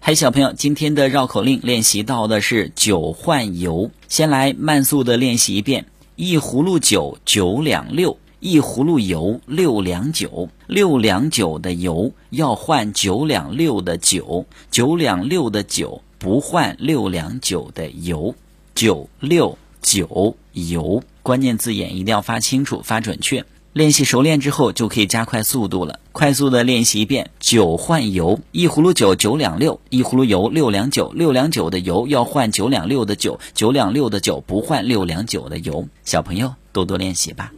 嗨，小朋友，今天的绕口令练习到的是酒换油。先来慢速的练习一遍：一葫芦酒，九两六；一葫芦油，六两九。六两九的油要换九两六的酒，九两六的酒不换六两九的油。九六九油，关键字眼一定要发清楚、发准确。练习熟练之后，就可以加快速度了。快速的练习一遍：九换油，一葫芦酒九两六，一葫芦油六两九。六两九的油要换九两六的酒，九两六的酒不换六两九的油。小朋友多多练习吧。